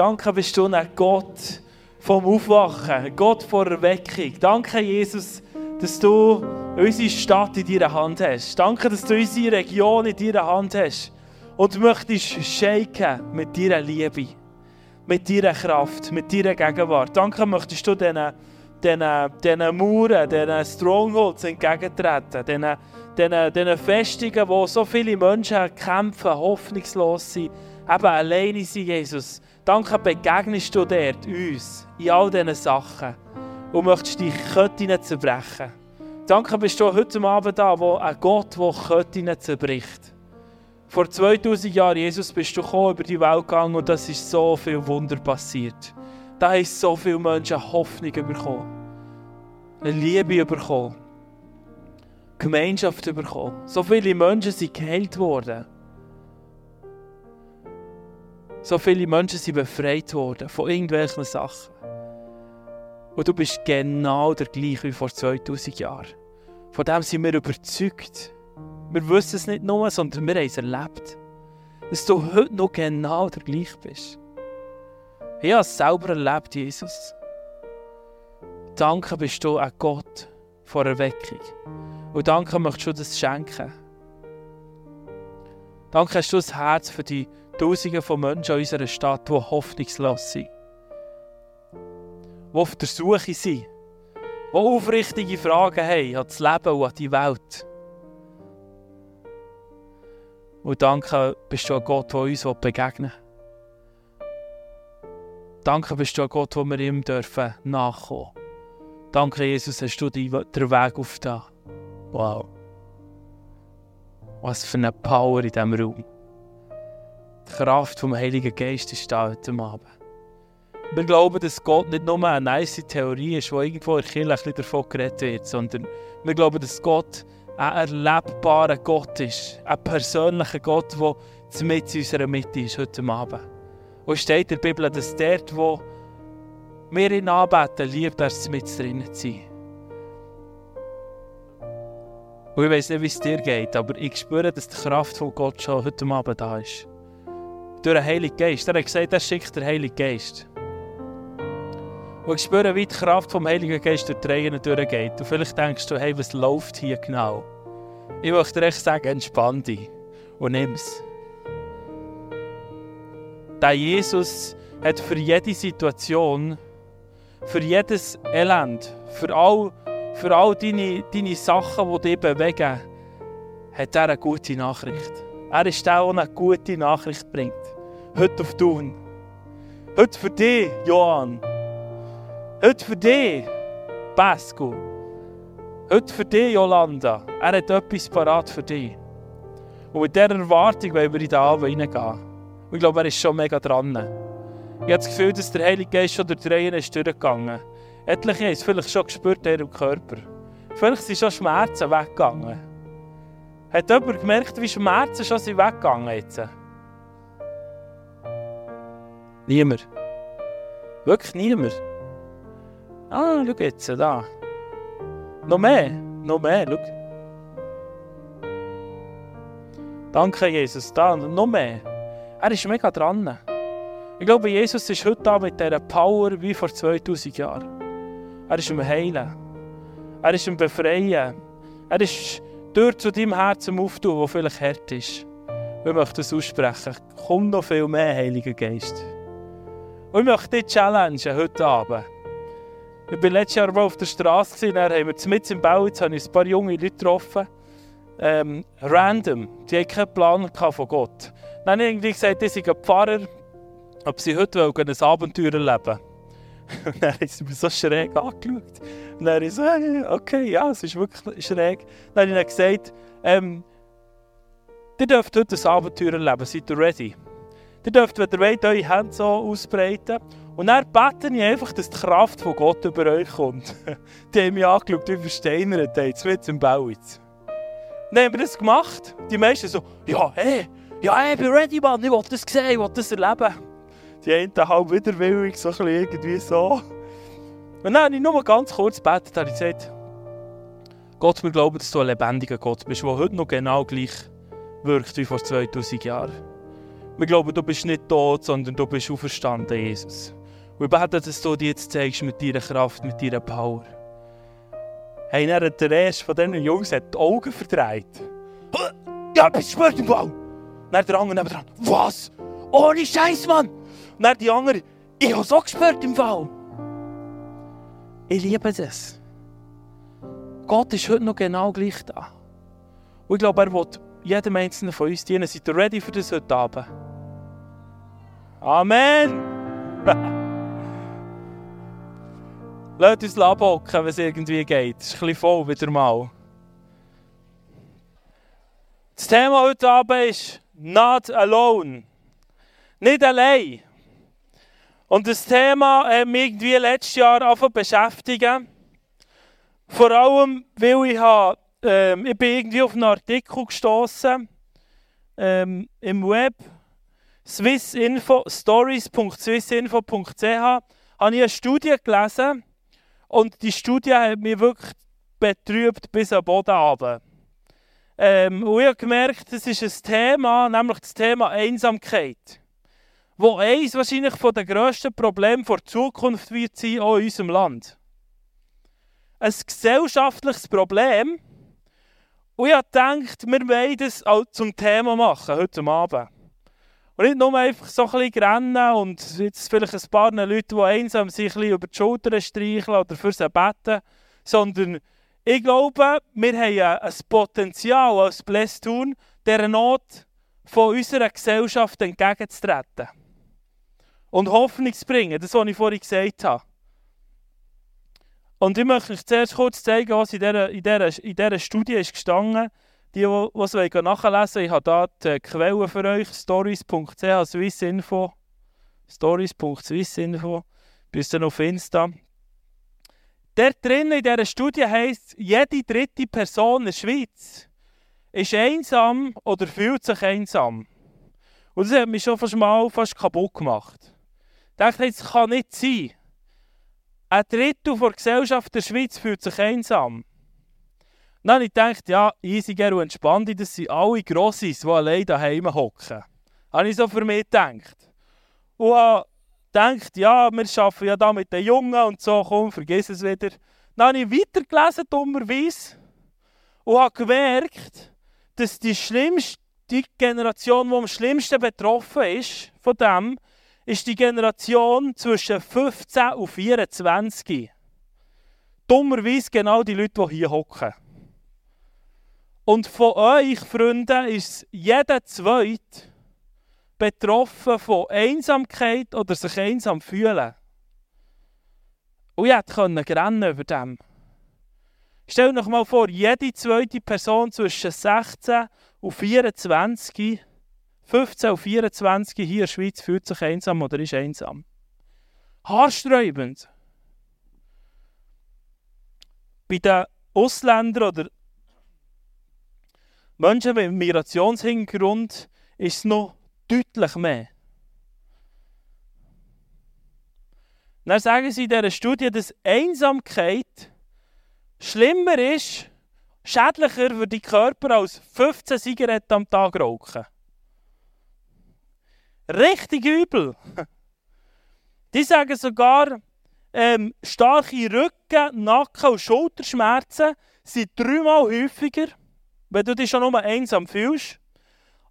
Danke bist du ein Gott vom Aufwachen, ein Gott vor Erweckung. Danke, Jesus, dass du unsere Stadt in deiner Hand hast. Danke, dass du unsere Region in deiner Hand hast. Und möchtest shaken mit deiner Liebe, mit deiner Kraft, mit deiner Gegenwart. Danke, möchtest du diesen, diesen, diesen Mauern, diesen Strongholds entgegentreten, diesen, diesen, diesen Festungen, wo so viele Menschen kämpfen, hoffnungslos sind, eben alleine sind, Jesus. Danke, begegnest du dort uns in all diesen Sachen und möchtest die Ketten zerbrechen. Danke bist du heute Abend da, wo ein Gott, der Ketten zerbricht. Vor 2000 Jahren, Jesus, bist du gekommen, über die Welt gegangen und das ist so viel Wunder passiert. Da haben so viele Menschen Hoffnung bekommen, eine Liebe bekommen, Gemeinschaft bekommen. So viele Menschen sind geheilt worden. So viele Menschen sind befreit worden von irgendwelchen Sachen. Und du bist genau der gleiche wie vor 2000 Jahren. Von dem sind wir überzeugt. Wir wissen es nicht nur, sondern wir haben es erlebt. Dass du heute noch genau der gleiche bist. Ich habe es selber erlebt, Jesus. Danke bist du ein Gott vor Erweckung. Und danke möchtest du das schenken. Danke hast du das Herz für die Tausende von Menschen in unserer Stadt, die hoffnungslos sind. Die auf der Suche sind. Die aufrichtige Fragen haben an das Leben und an die Welt. Und danke bist du ein Gott, der uns begegnen will. Danke bist du ein Gott, wo wir ihm dürfen nachkommen. Danke, Jesus, hast du den Weg auf da. Wow. Was für eine Power in diesem Raum. Kraft vom Heiligen Geist ist da heute Abend. Wir glauben, dass Gott nicht nur eine nice Theorie ist, die irgendwo in der Kirche davon geredet wird, sondern wir glauben, dass Gott ein erlebbarer Gott ist. Ein persönlicher Gott, der mit in unserer Mitte ist heute Abend. Und steht in der Bibel, dass dort, wo wir ihn anbeten, liebt er mit drinnen zu sein. Und ich weiß nicht, wie es dir geht, aber ich spüre, dass die Kraft von Gott schon heute Abend da ist. Durch den Heiligen Geist. Er hat gesagt, er schickt den Heiligen Geist. Und ich spüre, wie die Kraft vom Heiligen Geist durch die Reihen durchgeht. Und vielleicht denkst du, hey, was läuft hier genau? Ich möchte dir echt sagen, entspann dich und nimm es. Der Jesus hat für jede Situation, für jedes Elend, für all, für all deine, deine Sachen, die dich bewegen, hat er eine gute Nachricht. Er ist der, der eine gute Nachricht bringt. Heute auf Tun. Heute für dich, Johann. Heute für dich, Pasco. Heute für dich, Jolanda. Er hat etwas parat für dich. Und mit dieser Erwartung wollen wir in den Abend hineingehen. Und ich glaube, er ist schon mega dran. Ich habe das Gefühl, dass der Heilige Geist schon durch die Reihen ist durchgegangen. Etliche haben es vielleicht schon gespürt in ihrem Körper. Vielleicht sind schon Schmerzen weggegangen. Hat jemand gemerkt, wie Schmerzen schon sind weggegangen jetzt? Niemand. Wirklich niemand. Ah, schau jetzt, da. Noch mehr, noch mehr, schau. Danke, Jesus, da, noch mehr. Er ist mega dran. Ich glaube, Jesus ist heute da mit dieser Power wie vor 2000 Jahren. Er ist im Heilen. Er ist im Befreien. Er ist durch zu deinem Herzen auftun, wo vielleicht hart ist. Wir möchten das aussprechen. Komm noch viel mehr, Heiliger Geist. Und ich möchte dich challengen heute Abend. Ich war letztes Jahr mal auf der Straße, dann haben wir mit im Bau, jetzt ein paar junge Leute getroffen. Ähm, random, die hatten keinen Plan von Gott. Dann habe ich irgendwie gesagt, sei ein Pfarrer, ob sie heute ein Abenteuer erleben Und dann haben sie mich so schräg angeschaut. Und dann ich so, okay, ja, es ist wirklich schräg. Dann habe ich dann gesagt, ähm, ihr dürft heute ein Abenteuer erleben, seid ihr ready? Ihr dürft, wenn ihr wollt, eure Hände so ausbreiten. Und dann bete ich einfach, dass die Kraft von Gott über euch kommt. die haben mich angeschaut, wie versteinert, jetzt mit im Bau jetzt. Dann haben wir das gemacht. Die meisten so, ja, hey, ja, ich bin ready, Mann, ich will das sehen, ich will das erleben. Die einen halb widerwillig, so ein irgendwie so. Und dann habe ich nur ganz kurz gebetet, habe ich gesagt, Gott, wir glauben, dass du ein lebendiger Gott bist, der heute noch genau gleich wirkt wie vor 2000 Jahren. Wir glauben, du bist nicht tot, sondern du bist auferstanden, Jesus. Und wir beten, dass du dir jetzt zeigst mit deiner Kraft, mit deiner Power. Hey, dann hat der erste von diesen Jungs die Augen verdreht. Ja, bist du im Bau? Dann der andere nebenan. Was? Ohne Scheiß, Mann! Und dann die andere. Ich habe es auch gespürt im Fall. Ich liebe das. Gott ist heute noch genau gleich da. Und ich glaube, er will jedem Einzelnen von uns dienen. Seid ihr ready für das heute Abend? Amen! Lasst uns abhocken, wenn es irgendwie geht. Es ist ein bisschen voll wieder mal. Das Thema heute Abend ist Not Alone. Nicht allein. Und das Thema hat mich irgendwie letztes Jahr angefangen beschäftigen. Vor allem, weil ich, habe, ähm, ich bin irgendwie auf einen Artikel gestoßen ähm, im Web, swissinfo, stories.swissinfo.ch, habe ich eine Studie gelesen und die Studie hat mich wirklich betrübt bis am Boden runter. Ähm, und ich habe gemerkt, das ist ein Thema, nämlich das Thema Einsamkeit wo eins wahrscheinlich von den grössten Problemen der Zukunft wird sein, auch in unserem Land. Ein gesellschaftliches Problem. Und ich habe gedacht, wir wollen das auch zum Thema machen, heute Abend. Und nicht nur einfach so ein bisschen rennen und jetzt vielleicht ein paar Leute, die einsam sind, ein über die Schulter streicheln oder für sie beten, sondern ich glaube, wir haben ein Potenzial als Blästun, dieser Not von unserer Gesellschaft entgegenzutreten und Hoffnung zu bringen. Das, was ich vorhin gesagt habe. Und ich möchte euch zuerst kurz zeigen, was in dieser, in dieser, in dieser Studie ist gestanden. Die, die es nachlesen wollen, ich habe hier die Quellen für euch, stories.ch, Swissinfo, stories.swissinfo, bis dann auf Insta. Dort drin in dieser Studie heisst, jede dritte Person in der Schweiz ist einsam oder fühlt sich einsam. Und das hat mich schon fast mal fast kaputt gemacht dachte, es kann nicht sein. Ein Drittel der Gesellschaft der Schweiz fühlt sich einsam. Dann habe ich gedacht, ja, easy, und entspannt, das sind alle Grossis, die allein daheim hocken. Habe ich so für mich gedacht. Und habe gedacht, ja, wir arbeiten ja da mit den Jungen und so, komm, vergiss es wieder. Dann habe ich weitergelesen, dummerweise, und habe gemerkt, dass die schlimmste die Generation, die am schlimmsten betroffen ist von dem, ist die Generation zwischen 15 und 24. Dummerweise genau die Leute, die hier hocken. Und von euch, Freunde, ist jeder Zweite betroffen von Einsamkeit oder sich einsam fühlen. Und ich hätte rennen über dem. Stellt euch mal vor, jede zweite Person zwischen 16 und 24 15 und 24 hier in der Schweiz fühlt sich einsam oder ist einsam. Haarsträubend. Bei den Ausländern oder Menschen mit Migrationshintergrund ist es noch deutlich mehr. Dann sagen sie in dieser Studie, dass Einsamkeit schlimmer ist, schädlicher für die Körper als 15 Zigaretten am Tag rauchen. Richtig übel. Die sagen sogar, ähm, starke Rücken-, Nacken- und Schulterschmerzen sind dreimal häufiger, wenn du dich schon nur einsam fühlst.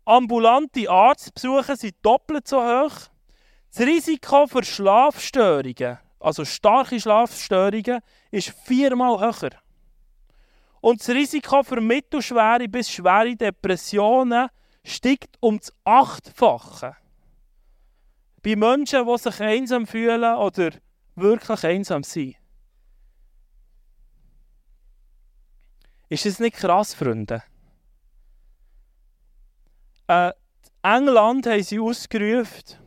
Ambulante Arztbesuche sind doppelt so hoch. Das Risiko für Schlafstörungen, also starke Schlafstörungen, ist viermal höher. Und das Risiko für mittelschwere bis schwere Depressionen steigt um das Achtfache bei Menschen, die sich einsam fühlen oder wirklich einsam sind. Ist das nicht krass, Freunde? Äh, England haben sie ausgerufen.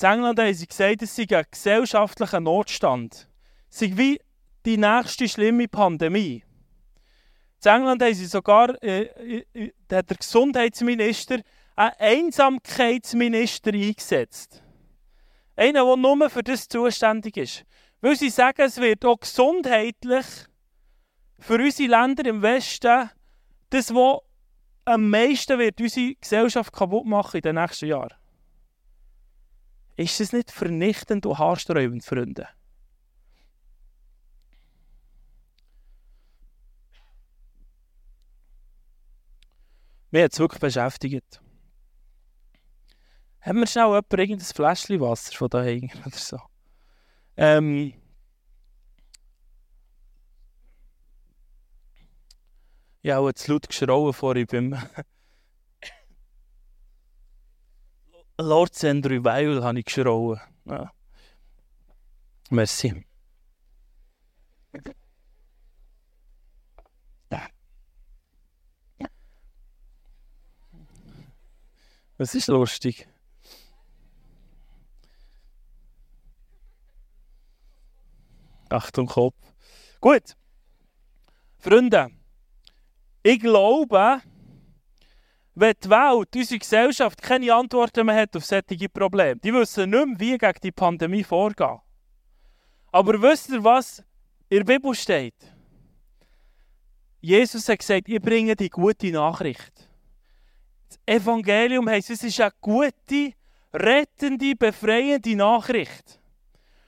In England haben sie gesagt, es sei ein gesellschaftlicher Notstand. Es sei wie die nächste schlimme Pandemie. In England haben sie sogar, äh, äh, äh der Gesundheitsminister einen Einsamkeitsminister eingesetzt. Einer, der nur für das zuständig ist. Weil sie sagen, es wird auch gesundheitlich für unsere Länder im Westen das, was am meisten wird unsere Gesellschaft kaputt machen in den nächsten Jahren? Ist es nicht vernichtend und haarsträubend, Freunde? Mir hat es wirklich beschäftigt. Haben wir schnell jemand irgendein Fläschchen Wasser von daheim oder so? Ähm, ja, auch zu laut geschrauen vorhin beim Lords and Revival habe ich geschrauen. Ja. Merci. Was ist lustig? Achtung, Kopf. Gut. Freunde, ich glaube, wenn die Welt, unsere Gesellschaft keine Antworten mehr hat auf solche Probleme, die wissen nicht mehr, wie gegen die Pandemie vorgehen. Aber wisst ihr, was in der Bibel steht? Jesus hat gesagt, ich bringe die gute Nachricht. Evangelium heisst, es ist eine gute, rettende, befreiende Nachricht.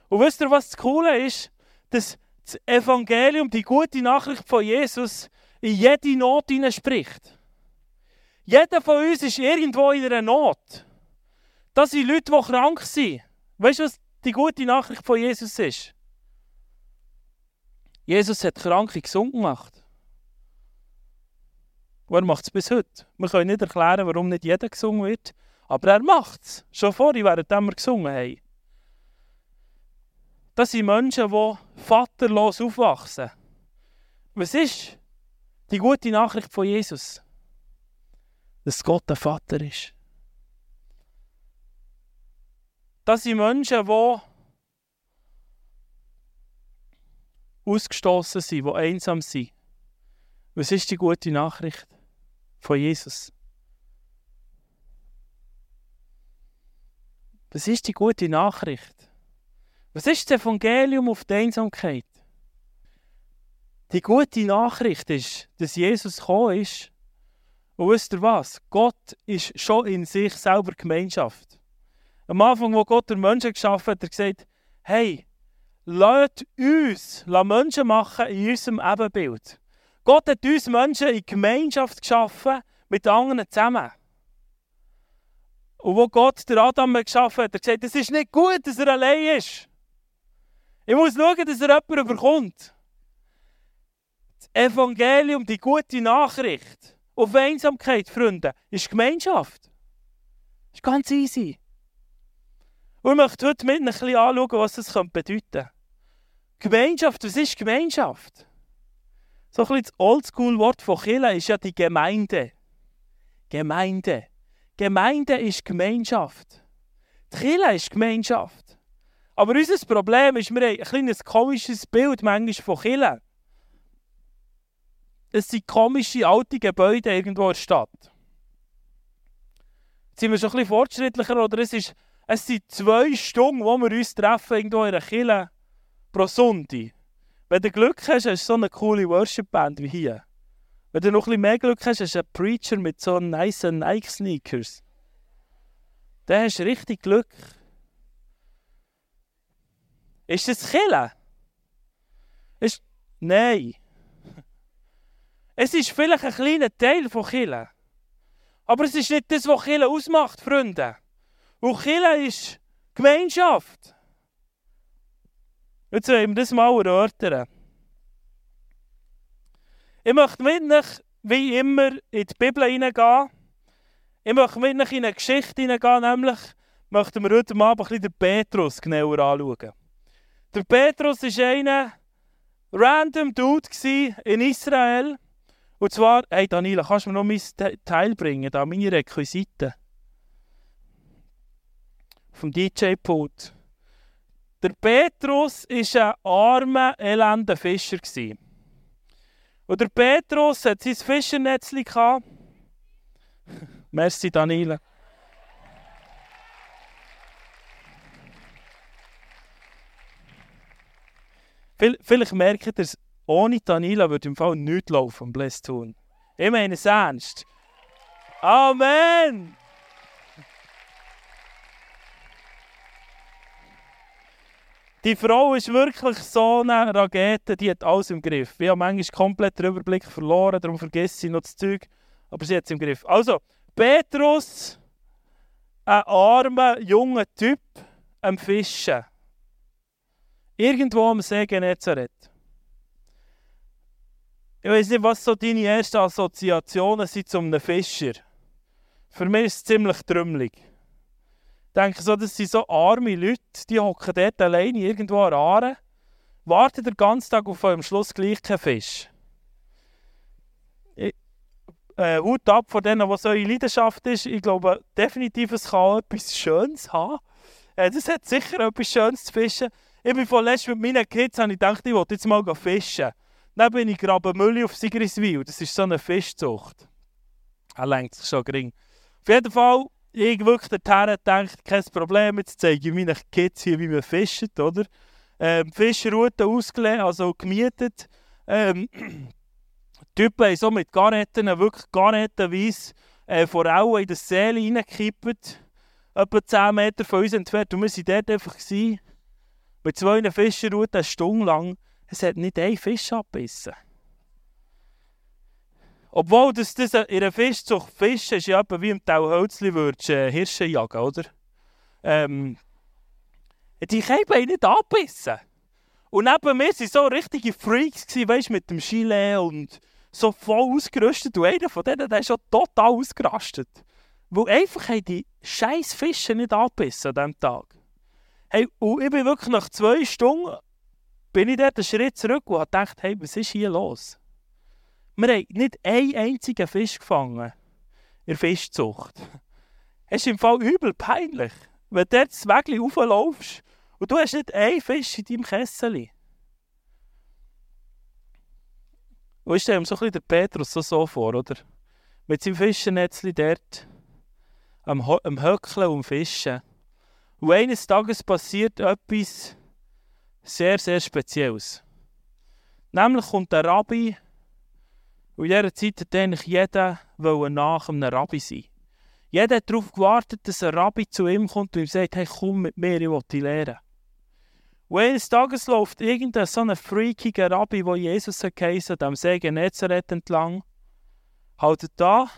Und wisst ihr, was das Coole ist? Dass das Evangelium, die gute Nachricht von Jesus, in jede Not spricht. Jeder von uns ist irgendwo in einer Not. Das sind Leute, die krank sind. Weißt du, was die gute Nachricht von Jesus ist? Jesus hat Kranke gesund gemacht. Und er macht es bis heute. Wir können nicht erklären, warum nicht jeder gesungen wird, aber er macht es. Schon vorher, während wir gesungen haben. Das sind Menschen, die vaterlos aufwachsen. Was ist die gute Nachricht von Jesus? Dass Gott ein Vater ist. Das sind Menschen, die ausgestoßen sind, die einsam sind. Was ist die gute Nachricht? von Jesus. Was ist die gute Nachricht? Was ist das Evangelium auf die Einsamkeit? Die gute Nachricht ist, dass Jesus gekommen ist. Und wisst ihr was? Gott ist schon in sich selber Gemeinschaft. Am Anfang, wo Gott den Menschen geschaffen hat, hat er gesagt, hey, lasst uns Menschen machen in unserem Ebenbild. Gott hat uns Menschen in Gemeinschaft geschaffen, mit anderen zusammen. Und wo Gott der Adam geschaffen hat, hat er gesagt, es ist nicht gut, dass er allein ist. Ich muss schauen, dass er jemanden überkommt. Das Evangelium, die gute Nachricht auf Einsamkeit, Freunde, ist Gemeinschaft. Das ist ganz easy. Und ich möchte heute mit ein bisschen anschauen, was das bedeuten. Gemeinschaft, was ist Gemeinschaft? So ein bisschen das Oldschool-Wort von Kille ist ja die Gemeinde. Gemeinde. Gemeinde ist Gemeinschaft. Die Kille ist Gemeinschaft. Aber unser Problem ist, wir haben ein komisches Bild manchmal von Kille. Es sind komische alte Gebäude irgendwo in der Stadt. Jetzt sind wir schon ein bisschen fortschrittlicher, oder es, ist, es sind zwei Stunden, wo wir uns treffen, irgendwo in einer Kille pro Sonntag. Wenn du Glück hast, hast du so eine coole Worship-Band wie hier. Wenn du noch ein bisschen mehr Glück hast, hast du einen Preacher mit so nice Nike-Sneakers. Dann hast du richtig Glück. Ist das Kille? Ist... Nein. Es ist vielleicht ein kleiner Teil von Kille. Aber es ist nicht das, was Kille ausmacht, Freunde. Und Kille ist Gemeinschaft. Jetzt wollen wir das mal erörtern. Ich möchte mit euch, wie immer, in die Bibel hineingehen. Ich möchte mit euch in eine Geschichte hineingehen, nämlich möchten wir heute Abend ein bisschen den Petrus genauer anschauen. Der Petrus war ein random Dude in Israel. Und zwar, hey Daniela, kannst du mir noch mein Teil bringen, da meine Requisiten? Vom DJ-Pult. Der Petrus war ein armer, elender Fischer. Und der Petrus hat sein Fischernetz. Merci, Daniela. Vielleicht merkt ihr es, ohne Daniela würde im Fall nichts laufen, Bless tun. Ich meine es ernst. Amen! Die Frau ist wirklich so eine Rakete, die hat alles im Griff. Ich habe manchmal komplett den Überblick verloren, darum vergesse ich noch das Zeug. Aber sie hat es im Griff. Also, Petrus, ein armer, junger Typ, am Fischen. Irgendwo am See Genezareth. Ich weiß nicht, was so deine ersten Assoziationen sind zu einem Fischer. Für mich ist es ziemlich trümmelig. Ich denke so, das sind so arme Leute, die hocken dort alleine irgendwo an Aare, warten den ganzen Tag auf am Schluss gleich keinen Fisch. Ich, äh, ab von denen, was eure Leidenschaft ist. Ich glaube definitiv, es kann etwas Schönes haben. Äh, das hat sicher etwas Schönes zu fischen. Ich bin vorletzt mit meinen Kids habe ich gedacht, ich wollte jetzt mal fischen. Dann bin ich Grabenmülle auf Sigriswil. Das ist so eine Fischzucht. Er lenkt sich schon gering. Auf jeden Fall, ich wirklich dorthin gedacht, kein Problem, jetzt zeige ich meinen Kids hier, wie man fischt, oder? Ähm, Fischroute ausgelegt, also gemietet. Ähm, Typen haben so mit Garnetten, wirklich garnettenweise, äh, Forellen in die Seele reingekippt. Etwa 10 Meter von uns entfernt. Und wir waren dort einfach. Gewesen, mit zwei Fischerrouten eine Stunde lang es hat nicht ein Fisch abgebissen. Obwohl das, das in einer Fischzucht Fischen ist ja wie im Tauhölzli würdest äh, Hirsche jagen, oder? Ähm, die haben nicht abgebissen. Und neben mir waren so richtige Freaks, gewesen, weißt, mit dem Gilet und so voll ausgerüstet. Und einer von denen der ist schon total ausgerastet. Weil einfach die scheiß Fische nicht abgebissen an diesem Tag. Hey, und ich bin wirklich nach zwei Stunden bin ich dort einen Schritt zurück und gedacht, hey, was ist hier los? Wir haben nicht einen einzigen Fisch gefangen in der Fischzucht. Es ist im Fall übel peinlich, wenn du dort das Wägli rauflaufst und du hast nicht einen Fisch in deinem Kessel. Und ich stelle mir so ein bisschen den Petrus so, so vor, oder? Mit seinem Fischennetzli dort am, am Höckeln und Fischen. Und eines Tages passiert etwas, sehr, sehr Spezielles. Nämlich kommt der Rabbi, und in dieser Zeit hat eigentlich jeder nach einem Rabbi sein. Jeder hat darauf gewartet, dass ein Rabbi zu ihm kommt und ihm sagt, hey, komm mit mir, ich will dich lehren. Und eines Tages läuft irgendein so ein freakiger Rabbi, der Jesus geheißen am See Genezareth entlang, haltet da.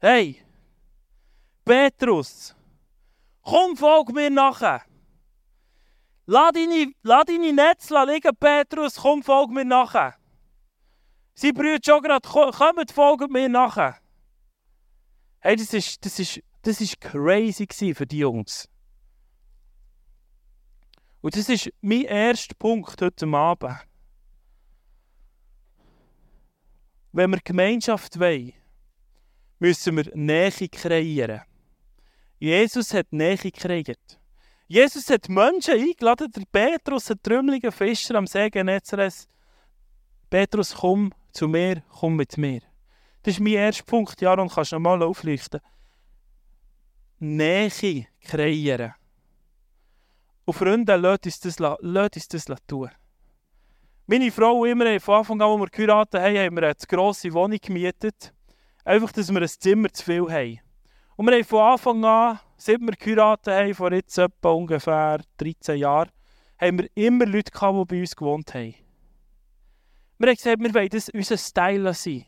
Hey, Petrus, komm, folg mir nachher. Lass deine, lass deine Netze liegen, Petrus, komm, folg mir nachher. Sie brüllt schon gerade, kommt, folgt mir nachher. Hey, das ist, das ist, das ist crazy für die Jungs. Und das ist mein erster Punkt heute Abend. Wenn wir Gemeinschaft wollen, müssen wir Nähe kreieren. Jesus hat Nähe kreiert. Jesus hat Menschen eingeladen, der Petrus, ein trümmeliger Fischer am See Genezareth. Petrus, komm zu mir, komm mit mir. Das ist mein erster Punkt, Jaron, kannst du nochmal aufleuchten. Nähe kreieren. Und Freunde, lasst uns das, lasst uns das tun. Meine Frau immer, von Anfang an, als wir geheiratet haben, haben wir eine grosse Wohnung gemietet. Einfach, dass wir ein Zimmer zu viel haben. Und wir haben von Anfang an seit wir geheiratet haben, vor jetzt etwa ungefähr 13 Jahren, haben wir immer Leute gehabt, die bei uns gewohnt haben. Wir haben gesagt, wir wollen das unser Style sein.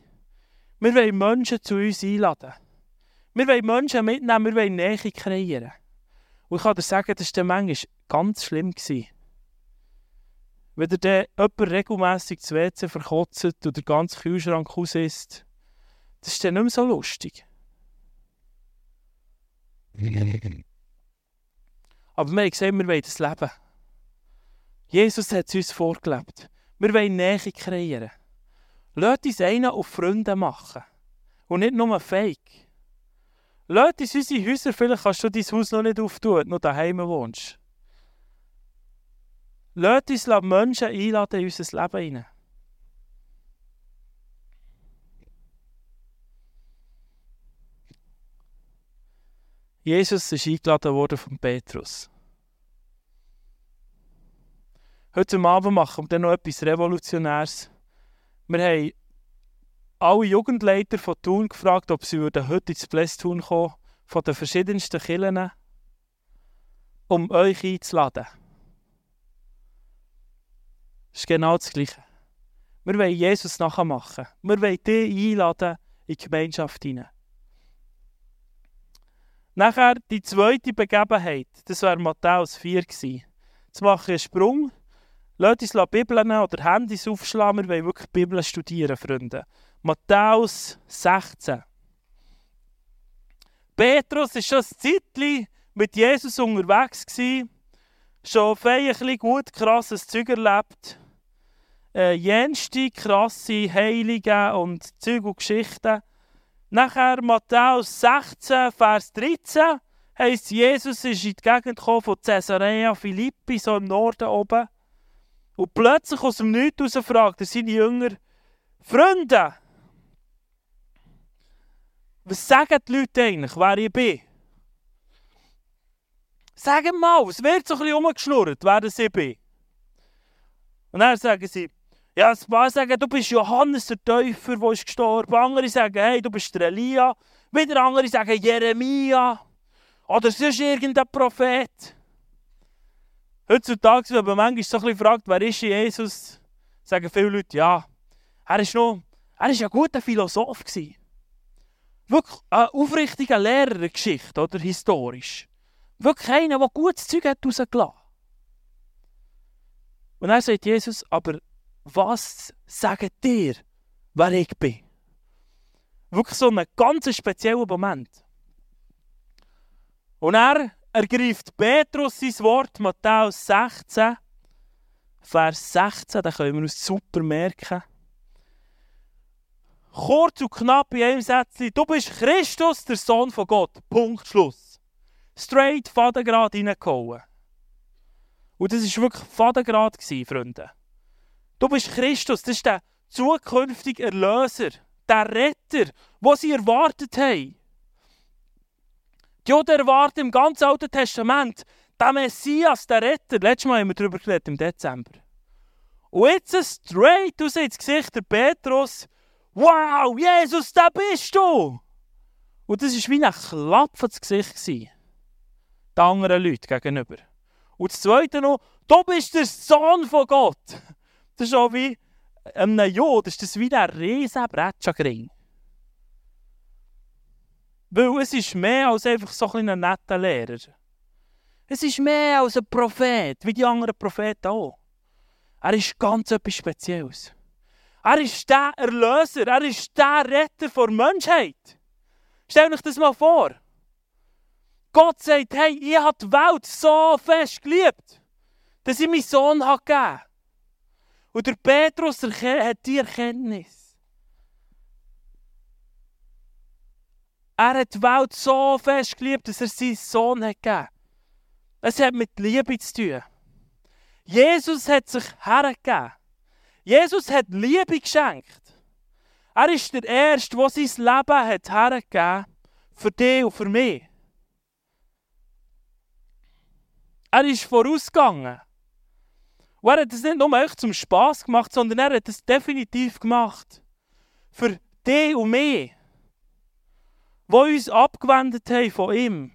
Wir wollen Menschen zu uns einladen. Wir wollen Menschen mitnehmen, wir wollen Nähe kreieren. Und ich kann dir sagen, das war manchmal ganz schlimm. Gewesen. Wenn ihr dann jemand regelmässig das WC verkotzt und der ganze Kühlschrank aus ist, das ist dann nicht mehr so lustig. Aber wir haben gesagt, wir wollen das Leben. Jesus hat es uns vorgelebt. Wir wollen Nähe kreieren. Lass uns einen auf Freunde machen. Und nicht nur Fake. Lass uns unsere Häuser, vielleicht kannst du dein Haus noch nicht auftun, du daheim wohnst. Lass uns Menschen einladen in unser Leben hinein. Jesus ist eingeladen worden von Petrus. Heute Abend machen wir dann noch etwas Revolutionäres. Wir haben alle Jugendleiter von Thun gefragt, ob sie heute ins Blästun kommen von den verschiedensten Kirchen, um euch einzuladen. Das ist genau das Gleiche. Wir wollen Jesus nachmachen. Wir wollen dich einladen in die Gemeinschaft hinein. Nachher die zweite Begebenheit, das war Matthäus 4. Jetzt mache ich einen Sprung. Lasst uns Bibeln oder Handys aufschlagen. Wir wollen wirklich Bibel studieren, Freunde. Matthäus 16. Petrus war schon ein Zeitchen mit Jesus unterwegs. Gewesen, schon ein gut krasses Zeug erlebt. Äh, jenste krasse Heilige und Zeug und Geschichten. Nachher Matthäus 16, Vers 13 heisst, Jesus ist in die Gegend gekommen von Caesarea Philippi, so im Norden oben. Und plötzlich aus dem Nichts heraus fragt er seine Jünger, Freunde, was sagen die Leute eigentlich, wer ich bin? Sagen mal, es wird so ein bisschen umgeschnurrt, wer das ich bin. Und dann sagen sie, ja, ein paar sagen, du bist Johannes der Täufer, der ist gestorben. Andere sagen, hey, du bist der Elia. Wieder andere sagen, Jeremia. Oder sonst irgendein Prophet. Heutzutage, wenn man manchmal so ein bisschen fragt, wer ist Jesus, sagen viele Leute, ja, er ist noch, er ist ein guter Philosoph gewesen. Wirklich ein aufrichtiger Lehrer der Geschichte, oder historisch. Wirklich einer, der gutes Zeug hat rausgelassen. Und dann sagt Jesus, aber was sagt dir, wer ich bin? Wirklich so ein ganz spezieller Moment. Und er ergreift Petrus sein Wort, Matthäus 16, Vers 16, da können wir uns super merken. Kurz und knapp in einem Satz, du bist Christus, der Sohn von Gott. Punkt, Schluss. Straight Fadengrad reingehauen. Und das war wirklich Fadengrad, Freunde. Du bist Christus, das ist der zukünftige Erlöser, der Retter, den sie erwartet haben. Die Juden erwarten im ganzen Alten Testament den Messias, der Retter. Letztes Mal haben wir darüber geredet, im Dezember. Und jetzt straight aus ins Gesicht der Petrus. Wow, Jesus, da bist du! Und das war wie ein Klapp ins Gesicht. Den anderen Leuten gegenüber. Und das Zweite noch, du bist der Sohn von Gott. Das ist auch wie einem Jod, ist das wie ein riesen Bretschagring. Weil es ist mehr als einfach so ein netter Lehrer. Es ist mehr als ein Prophet, wie die anderen Propheten auch. Er ist ganz etwas Spezielles. Er ist der Erlöser, er ist der Retter der Menschheit. Stell euch das mal vor. Gott sagt, hey, ich habe die Welt so fest geliebt, dass ich meinen Sohn gegeben habe. Und der Petrus hat die Erkenntnis. Er hat die Welt so fest geliebt, dass er seinen Sohn hat gegeben. Es hat mit Liebe zu tun. Jesus hat sich hergegeben. Jesus hat Liebe geschenkt. Er ist der Erste, der sein Leben hat hergegeben für dich und für mich. Er ist vorausgegangen. Und er hat das nicht nur zum Spass gemacht, sondern er hat es definitiv gemacht. Für dich und mich, die uns abgewendet haben von ihm.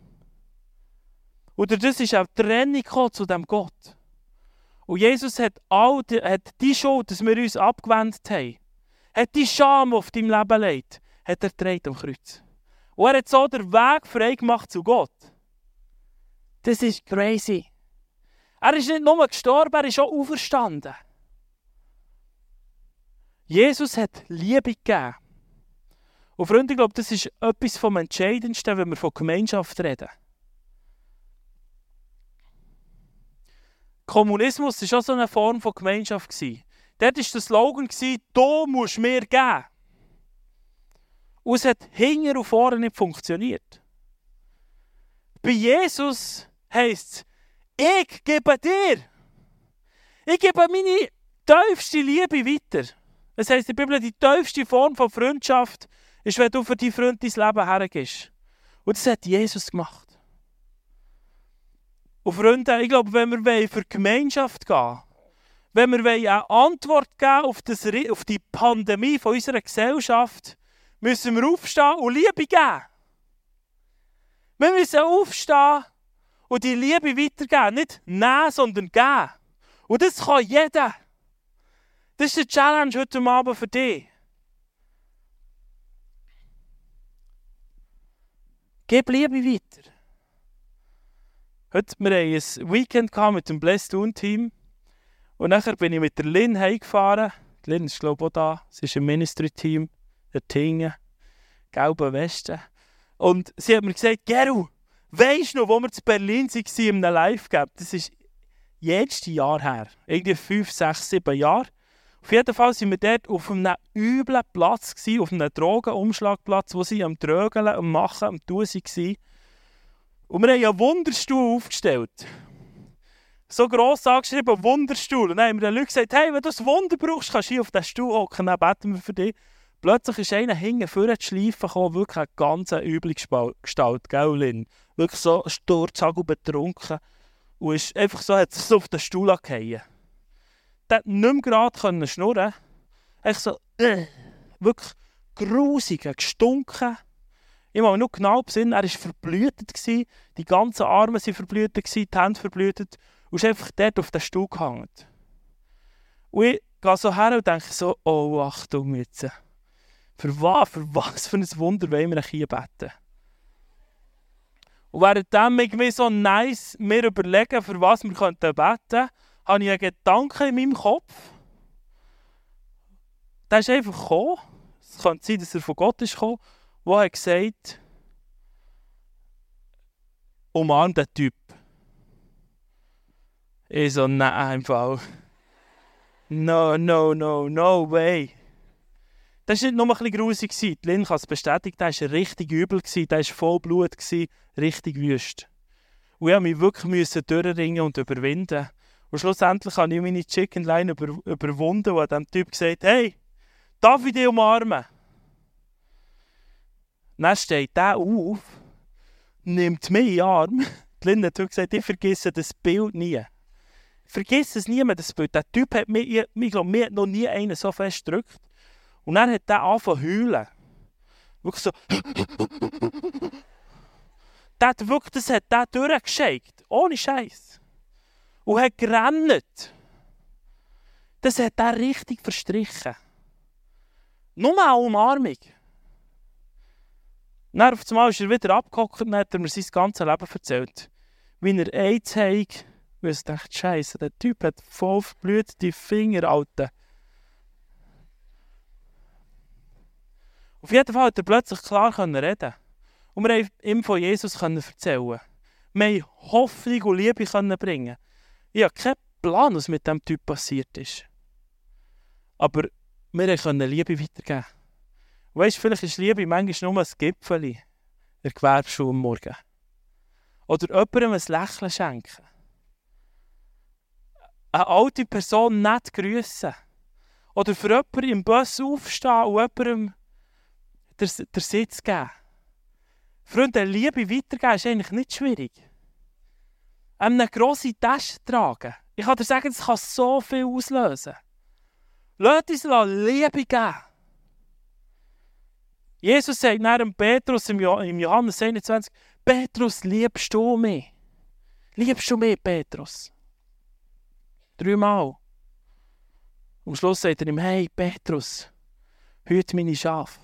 Oder das ist auch die Trennung zu dem Gott. Und Jesus hat, all die, hat die Schuld, dass wir uns abgewendet haben, hat die Scham, die auf deinem Leben liegt, hat er gedreht am Kreuz. Und er hat so den Weg frei gemacht zu Gott. Das ist crazy. Er ist nicht nur gestorben, er ist auch auferstanden. Jesus hat Liebe gegeben. Und Freunde, ich glaube, das ist etwas vom Entscheidendsten, wenn wir von Gemeinschaft reden. Kommunismus war auch so eine Form von Gemeinschaft. Dort war der Slogan, du musst mir geben. Und es hat hinten und vorne nicht funktioniert. Bei Jesus heisst es, ich gebe dir. Ich gebe meine tiefste Liebe weiter. Das heisst in der Bibel, die tiefste Form von Freundschaft ist, wenn du für deinen Freund dein Leben hergibst. Und das hat Jesus gemacht. Und Freunde, ich glaube, wenn wir für Gemeinschaft gehen wenn wir eine Antwort geben auf, das, auf die Pandemie von unserer Gesellschaft, müssen wir aufstehen und Liebe geben. Wir müssen aufstehen und die Liebe weitergeben. Nicht nehmen, sondern geben. Und das kann jeder. Das ist die Challenge heute Abend für dich. Gib Liebe weiter. Heute, wir ein Weekend mit dem Blessed Team. Und nachher bin ich mit der Lynn heimgefahren. Die Lynn ist, glaube ich, auch da. Sie ist im Ministry-Team, der Tingen, gelbe Weste. Und sie hat mir gesagt, Geru, weisst du noch, wo wir in Berlin waren, in einem Live-Gap? Das ist jedes Jahr her. Irgendwie fünf, sechs, sieben Jahre. Auf jeden Fall waren wir dort auf einem üblen Platz, gewesen, auf einem Drogenumschlagplatz, wo sie am Trögeln, am Machen, am Tun waren. Und wir haben einen Wunderstuhl aufgestellt. So gross angeschrieben, Wunderstuhl. Und dann haben wir den Leuten gesagt, hey, wenn du ein Wunder brauchst, kannst du hier auf diesen Stuhl hocken, dann beten wir für dich. Plötzlich ist einer hinten vorne zu schleifen gekommen, wirklich eine ganz üble Gestalt, gell, Lynn? Wirklich so sturzhagel betrunken. Und ist einfach so, hat so auf den Stuhl gefallen. Der konnte nicht mehr gerade schnurren. Echt so, äh, wirklich grusig, gestunken. Ich habe nur genau besinnen, er war verblühtet. Die ganzen Arme waren verblühtet, die Hände verblühtet. Und ist einfach dort auf den Stuhl gehangen. Und ich gehe so her und denke so, oh Achtung jetzt. Für was, für was für ein Wunder wollen wir hier beten? Und währenddem ich mir so nice mir überlegen, für was wir beten könnten, habe ich einen Gedanken in meinem Kopf. Der ist einfach gekommen. Es könnte sein, dass er von Gott ist gekommen, wo er gesagt umarm den Typ. Ich so, nein, einfach. No, no, no, no way. Das war nicht nur ein bisschen grusig. Die Lynn kann es bestätigen, der war richtig übel, der war voll Blut, richtig wüst. Und ich musste mich wirklich durchringen und überwinden. Und schlussendlich habe ich meine Chicken Line über, überwunden und dem Typ gesagt, hey, darf ich dich umarmen? Dann steht der auf, nimmt mich in den Arm. Die Lynn hat gesagt, ich vergesse das Bild nie. Vergiss es niemand, das Bild. Der Typ hat mich, ich, ich glaube, mir hat noch nie einen so fest gedrückt. Und dann hat er angefangen zu heulen. Wirklich so. hat wirklich, das hat der durchgeschickt. Ohne Scheiß. Und hat gerannt. Das hat er richtig verstrichen. Nur eine Umarmung. Dann auf einmal ist er wieder abgehockt und hat mir sein ganzes Leben erzählt. Wie er AIDS hat und ich dachte, Scheiße, der Typ hat voll verblühte Finger, Alter. Auf jeden Fall konnte er plötzlich klar reden. Und wir konnten ihm von Jesus erzählen. Wir haben Hoffnung und Liebe bringen. Ich habe keinen Plan, was mit diesem Typ passiert ist. Aber wir können Liebe weitergeben. Weißt du, vielleicht ist Liebe manchmal nur ein Gipfel in der Gewerbeschule am Morgen. Oder jemandem ein Lächeln schenken eine alte Person nicht grüßen. Oder für jemanden im Bus aufstehen und jemandem den, den Sitz geben. Freunde, Liebe weitergeben ist eigentlich nicht schwierig. Eine grosse Tasche tragen. Ich kann dir sagen, das kann so viel auslösen. Lass uns Liebe geben. Jesus sagt nach dem Petrus im Johannes 21, Petrus, liebst du mich? Liebst du mich, Petrus? Dreimal. Am Schluss sagt er ihm, hey Petrus, hüte meine Schafe.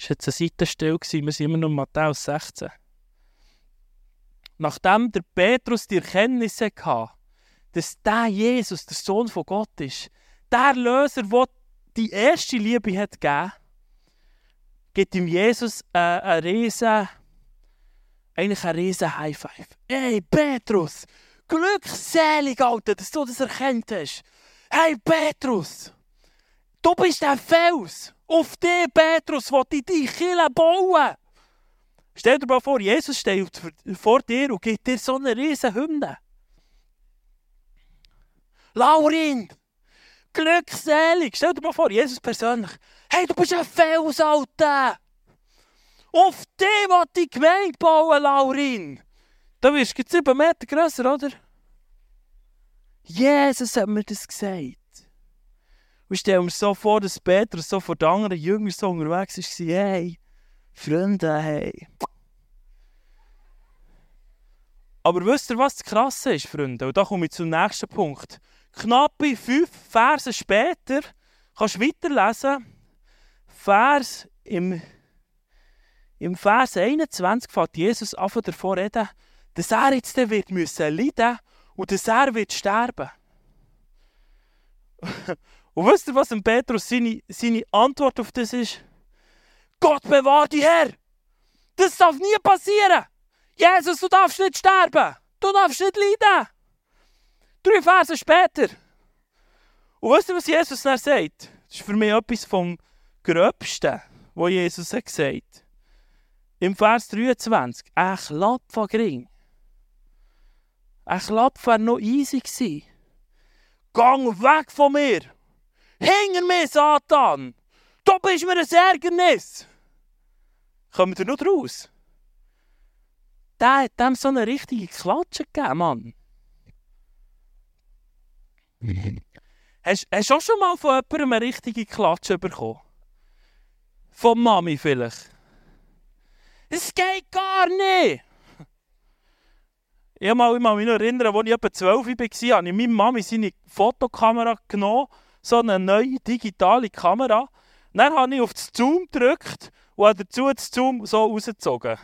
War jetzt eine Seitenstelle, wir sind immer noch in Matthäus 16. Nachdem der Petrus die Erkenntnis hatte, dass der Jesus der Sohn von Gott ist, der Löser, der die erste Liebe hat gegeben, gibt ihm Jesus äh, einen riesen, eigentlich einen riesen High Five. Hey Petrus, glückselig, Alter, dass du das erkannt hast. Hey, Petrus, du bist der Fels. Auf dich, Petrus, will ich die Kille bauen. Stell dir mal vor, Jesus steht vor dir und gibt dir so eine riesen Hymne. Laurin, glückselig. Stell dir mal vor, Jesus persönlich. Hey, du bist ein Fels, Alter. Auf dich will die Gemeinde bauen, Laurin. Da wirst du sieben Meter grösser, oder? Jesus hat mir das gesagt. Und ich stelle mir so vor, dass Petrus so vor den anderen Jüngern so unterwegs war, hey, Freunde, hey. Aber wisst ihr, was das Krasse ist, Freunde? Und da komme ich zum nächsten Punkt. Knappe fünf Verse später kannst du weiterlesen. Vers im, im Vers 21 fängt Jesus an davon reden, dass er jetzt wird müssen und dass er wird sterben. und wisst ihr, was dem Petrus seine, seine Antwort auf das ist? Gott bewahre dich Herr! Das darf nie passieren! Jesus, du darfst nicht sterben! Du darfst nicht leiden! Drei Verse später. Und wisst ihr, was Jesus dann sagt? Das ist für mich etwas vom Gröbsten, was Jesus hat gesagt Im Vers 23. Ein Klapp von Gring. Ein Klapp wäre noch easy. Gang weg von mir! Hinter mir, Satan! Du bist mir ein Ärgernis! Kommt ihr noch raus? Der hat dem so eine richtige Klatsche gegeben, Mann. hast, hast du auch schon mal von jemandem eine richtige Klatsche bekommen? Von Mami vielleicht? Es geht gar nicht! Ich ich mich noch erinnern, als ich etwa 12 war, habe ich meiner Mami seine Fotokamera genommen, so eine neue digitale Kamera. Dann habe ich auf das Zoom gedrückt und habe dazu das Zoom so rausgezogen.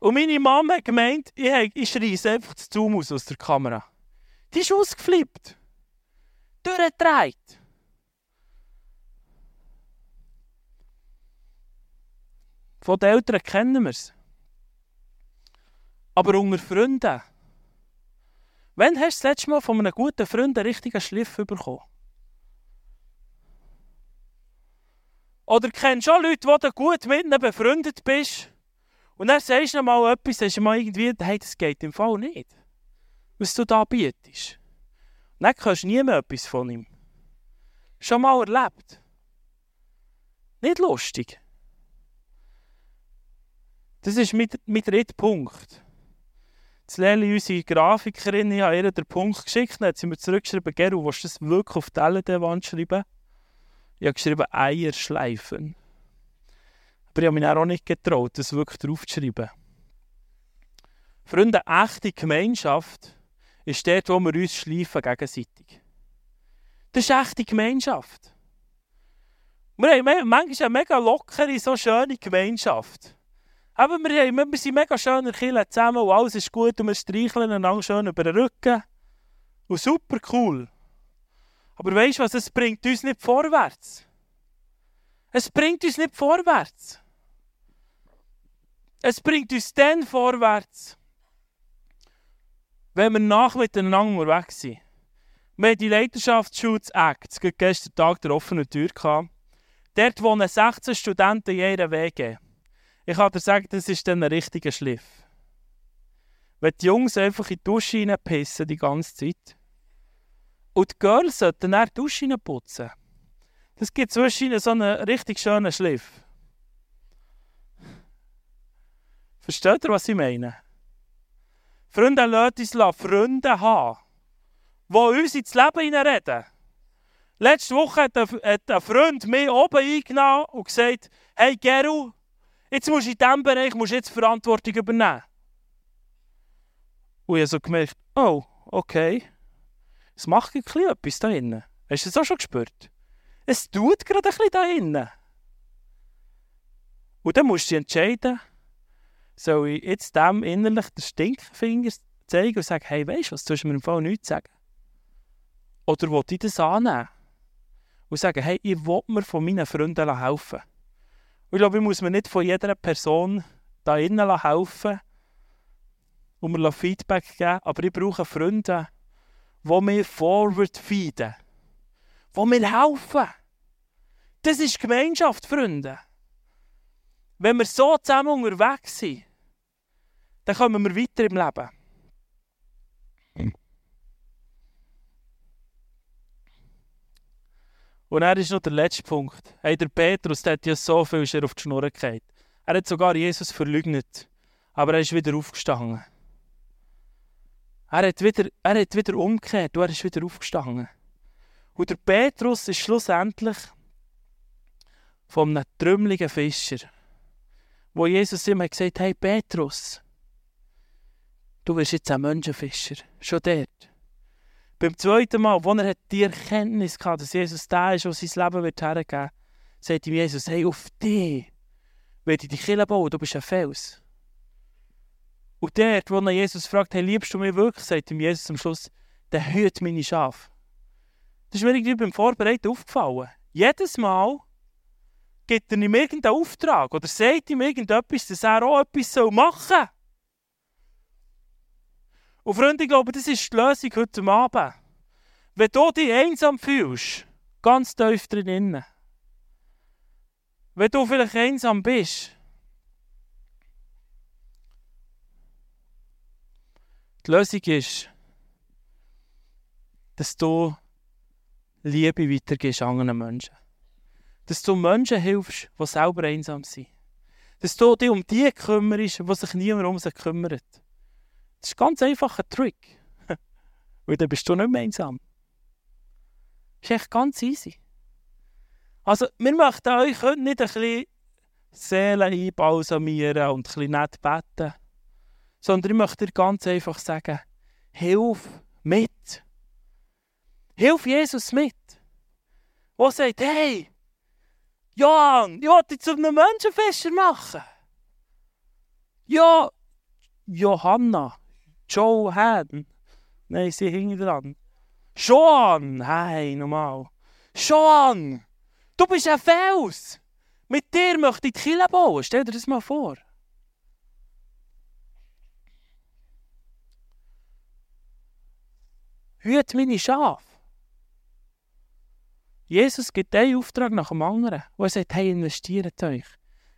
Und meine Mama hat gemeint, ich, ich schreie einfach das Zoom aus aus der Kamera. Die ist ausgeflippt. Durchgedreht. Von den Eltern kennen wir es. Aber unter Freunden. Wann hast du das letzte Mal von einem guten Freund einen richtigen Schliff bekommen? Oder kennst du auch Leute, die du gut mit ihnen befreundet bist? Und dann sagst du mal etwas, sagst du mal irgendwie, hey, das geht im Fall nicht. Was du da bietest. Und dann hörst du nie mehr etwas von ihm. Schon mal erlebt. Nicht lustig. Das ist mein, mein dritter Punkt. Jetzt Leli, unsere Grafikerin, ich habe ihr den Punkt geschickt, dann hat sie mir zurückgeschrieben, Geru, willst du das wirklich auf die LED-Wand schreiben? Ich habe geschrieben, Eier schleifen. Aber ich habe mich auch nicht getraut, das wirklich draufzuschreiben. Freunde, echte Gemeinschaft ist dort, wo wir uns schleifen gegenseitig. Das ist echte Gemeinschaft. Wir haben manchmal eine mega lockere, so schöne Gemeinschaft. Aber wir, haben, wir sind mega schöner Killer zusammen und alles ist gut und wir streicheln einander schön über den Rücken. Und super cool. Aber weißt du was, es bringt uns nicht vorwärts. Es bringt uns nicht vorwärts. Es bringt uns dann vorwärts, wenn wir nach miteinander weg sind. Wir haben die Leiterschaftsschule Act, gestern Tag der offenen Tür. Dort wohnen 16 Studenten jeder WG. Ich kann dir sagen, das ist dann ein richtiger Schliff. Wenn die Jungs einfach in die Dusche pissen die ganze Zeit. Und die Girls sollten dann die Dusche putzen. Das gibt zwischen so einen richtig schönen Schliff. Versteht ihr, was ich meine? Freunde, lasst uns Freunde haben, die uns ins Leben hineinreden. Letzte Woche hat ein, Freund mich oben eingenommen und gesagt, hey Geru, Jetzt musst du in diesem Bereich musst jetzt Verantwortung übernehmen. Und ich habe so gemerkt, oh, okay. Es macht ein bisschen etwas da innen. Hast du das auch schon gespürt? Es tut gerade ein bisschen da innen. Und dann musst du dich entscheiden, soll ich jetzt dem innerlich den Stinkfinger zeigen und sagen, hey, weißt du was, du hast mir im Fall nichts sagen. Oder will ich das annehmen und sagen, hey, ich will mir von meinen Freunden helfen. Und ich glaube, ich muss mir nicht von jeder Person da innen helfen und mir Feedback geben, aber ich brauche Freunde, die mir forward feeden, die mir helfen. Das ist Gemeinschaft, Freunde. Wenn wir so zusammen unterwegs sind, dann kommen wir weiter im Leben. Und er ist noch der letzte Punkt. Hey, der Petrus der hat ja so viel ist er auf die Schnur gehabt. Er hat sogar Jesus verleugnet. Aber er ist wieder aufgestanden. Er hat wieder, er hat wieder umgekehrt und er ist wieder aufgestanden. Und der Petrus ist schlussendlich von einem trümmeligen Fischer, wo Jesus ihm hat hey Petrus, du wirst jetzt ein Menschenfischer, schon dort. Beim zweiten Mal, wo er die Erkenntnis hatte, dass Jesus da ist, der sein Leben wird hergeben wird, sagt ihm Jesus, hey, auf dich werde ich Kille bauen, du bist ein Fels. Und dort, wo er Jesus fragt, hey, liebst du mich wirklich, sagt ihm Jesus am Schluss, der hüt meine Schafe. Das ist mir irgendwie beim Vorbereiten aufgefallen. Jedes Mal gibt er ihm irgendeinen Auftrag oder sagt ihm irgendetwas, dass er auch etwas machen soll. Und Freunde, ich glaube, das ist die Lösung heute Abend. Wenn du dich einsam fühlst, ganz tief drin, wenn du vielleicht einsam bist, die Lösung ist, dass du Liebe weitergibst anderen Menschen. Dass du Menschen hilfst, die selber einsam sind. Dass du dich um die kümmerst, die sich niemand um sie kümmert. Das ist ganz einfach ein Trick. Weil dann bist du nicht mehr einsam. Das ist echt ganz easy. Also, wir möchten euch nicht ein bisschen Seelen einbalsamieren und ein bisschen nett beten, sondern ich möchte dir ganz einfach sagen, hilf mit. Hilf Jesus mit. Der sagt, hey, Johann, ich wollte dich zu einem Menschenfischer machen. Ja, Johanna, Johan. Nein, sie hingen dran. Johan, hey, normal. Johan, du bist ein Fels. Mit dir möchte ich die Kille bauen. Stell dir das mal vor. Hüt meine Schafe. Jesus gibt einen Auftrag nach dem anderen. Und er sagt, hey, investiert euch.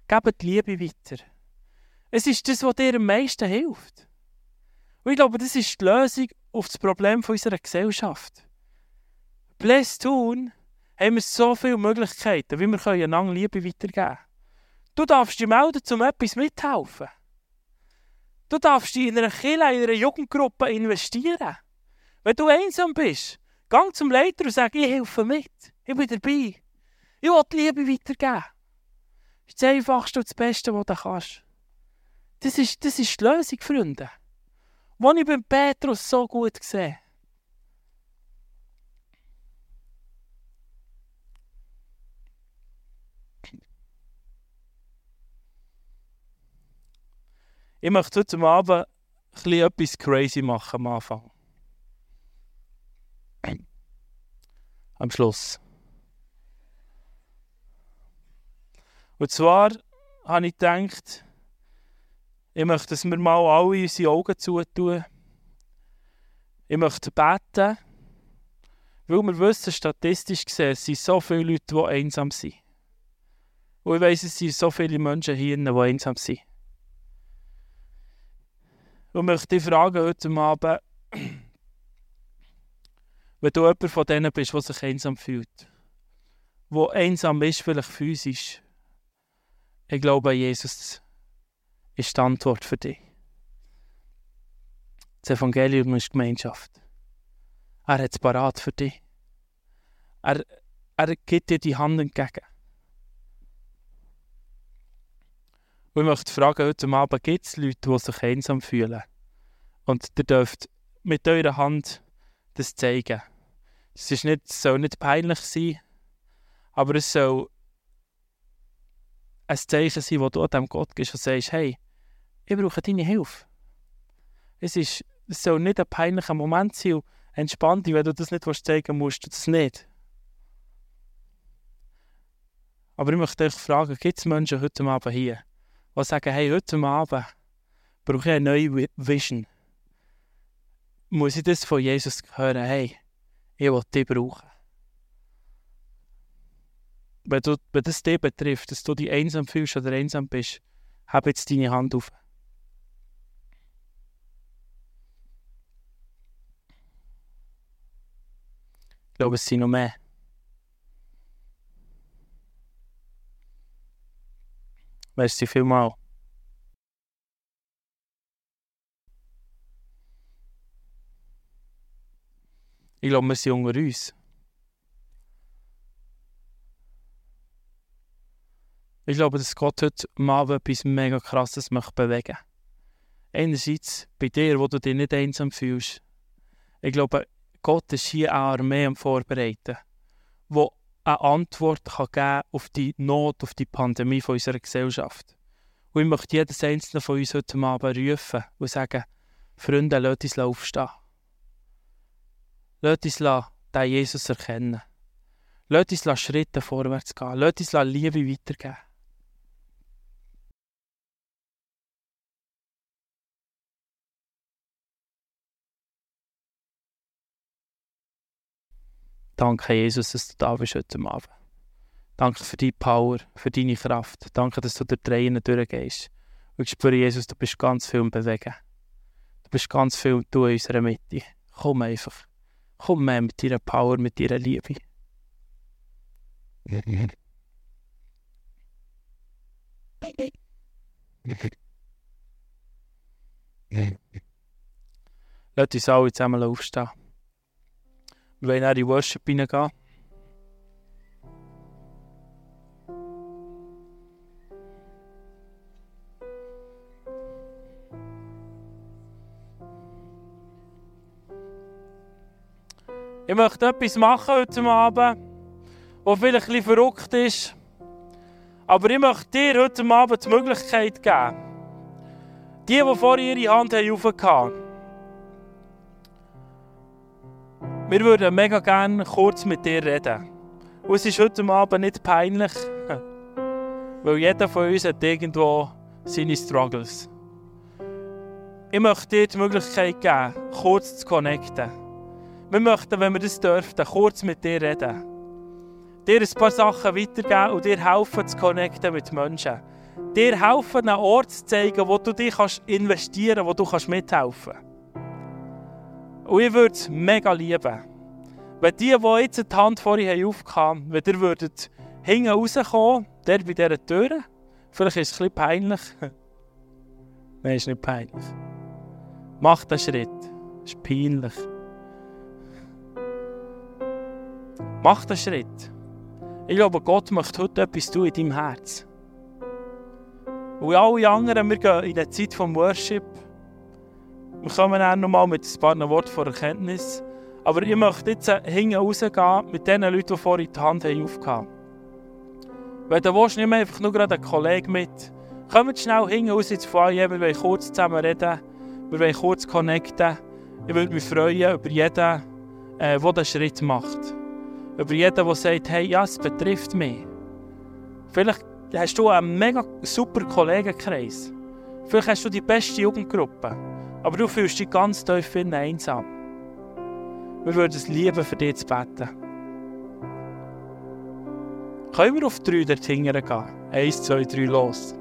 Gebt Liebe weiter. Es ist das, was dir am meisten hilft. Und ich glaube, das ist die Lösung auf das Problem unserer Gesellschaft. Bless tun, haben wir so viele Möglichkeiten, wie wir einander Liebe weitergeben können. Du darfst dich melden, um etwas mithelfen. Du darfst dich in einer Kirche, in einer Jugendgruppe investieren. Wenn du einsam bist, gang zum Leiter und sag, ich helfe mit. Ich bin dabei. Ich will die Liebe weitergeben. Das ist das Einfachste und das Beste, was du kannst. Das ist, das ist die Lösung, Freunde. Die ich beim Petrus so gut sehe. Ich möchte heute Abend etwas crazy machen am Anfang. Am Schluss. Und zwar habe ich gedacht, ich möchte, dass wir mal alle unsere Augen zutun. Ich möchte beten, weil wir wissen, statistisch gesehen, es sind so viele Leute, die einsam sind. Und ich weiss, es sind so viele Menschen hier, die einsam sind. Und möchte dich fragen heute Abend, wenn du jemand von denen bist, der sich einsam fühlt, der einsam ist, vielleicht physisch, ich glaube, Jesus ist die Antwort für dich. Das Evangelium ist Gemeinschaft. Er hat es parat für dich. Er, er gibt dir die Hand entgegen. Und ich möchte fragen, heute Abend gibt es Leute, die sich einsam fühlen? Und ihr dürft mit eurer Hand das zeigen. Es, ist nicht, soll nicht peinlich sein, aber es soll ein Zeichen sein, wo du dem Gott gibst und sagst, hey, ich brauche deine Hilfe. Es, ist, es soll nicht ein peinlicher Moment sein und entspannt wenn du das nicht zeigen musst, das nicht. Aber ich möchte euch fragen, gibt es Menschen heute Abend hier, die sagen, hey, heute Abend brauche ich eine neue Vision. Muss ich das von Jesus hören, hey, ich will dich brauchen. Wenn, du, wenn das dich betrifft, dass du dich einsam fühlst oder einsam bist, hab jetzt deine Hand auf. Ich glaube, es sind noch mehr. Merci vielmals. Ich glaube, wir sind unter uns. Ich glaube, dass Gott heute mal etwas mega krasses möchte bewegen Einerseits bei dir, wo du dich nicht einsam fühlst. Ich glaube, Gott ist hier eine Armee am Vorbereiten, die eine Antwort kann geben auf die Not, auf die Pandemie von unserer Gesellschaft. Und ich möchte jedes einzelne von uns heute Abend rufen und sagen, Freunde, lasst uns aufstehen. Lasst uns den Jesus erkennen. Lasst uns Schritte vorwärts gehen. Lasst uns Liebe weitergeben. Danke, Jesus, dass du da bist heute Abend. Danke für deine Power, für deine Kraft. Danke, dass du durch die Reihen durchgehst. Und ich spüre, Jesus, du bist ganz viel im Bewegen. Du bist ganz viel in unserer Mitte. Komm einfach. Komm mehr mit deiner Power, mit deiner Liebe. Lass uns alle zusammen aufstehen. Wir wollen in die Worship hineingehen. Ich möchte etwas machen heute Abend, was vielleicht bisschen verrückt ist. Aber ich möchte dir heute Abend die Möglichkeit geben, die, die vorher ihre Hand hochgehalten haben, Wir würden mega gerne kurz mit dir reden. Und es ist heute Abend nicht peinlich, weil jeder von uns hat irgendwo seine Struggles. Ich möchte dir die Möglichkeit geben, kurz zu connecten. Wir möchten, wenn wir das dürfen, kurz mit dir reden. Dir ein paar Sachen weitergeben und dir helfen zu connecten mit Menschen. Dir helfen, einen Ort zu zeigen, wo du dich investieren kannst, wo du mithelfen kannst. Und ich würde es mega lieben, wenn die, die jetzt die Hand vorhin aufkamen, wenn ihr würdet hinten rauskommen, der bei dieser Tür, vielleicht ist es ein bisschen peinlich. Nein, ist nicht peinlich. Mach den Schritt. Das ist peinlich. Mach den Schritt. Ich glaube, Gott möchte heute etwas tun in deinem Herz. Und alle anderen, wir gehen in der Zeit vom Worship. Wir kommen dann nochmal mit ein paar Worten von Erkenntnis. Aber ich möchte jetzt hinten rausgehen mit den Leuten, die vorhin die Hand haben aufgehauen Wenn du willst, nimm einfach nur gerade einen Kollegen mit. Kommt schnell hinten raus ins Foyer, wir wollen kurz zusammen reden. Wir wollen kurz connecten. Ich würde mich freuen über jeden, äh, der diesen Schritt macht. Über jeden, der sagt, hey, ja, es betrifft mich. Vielleicht hast du einen mega super Kollegenkreis. Vielleicht hast du die beste Jugendgruppe. Aber du fühlst dich ganz tief einsam. Wir würden es lieben, für dich zu beten. Können wir auf drei dort hingern gehen? Eins, zwei, drei, los.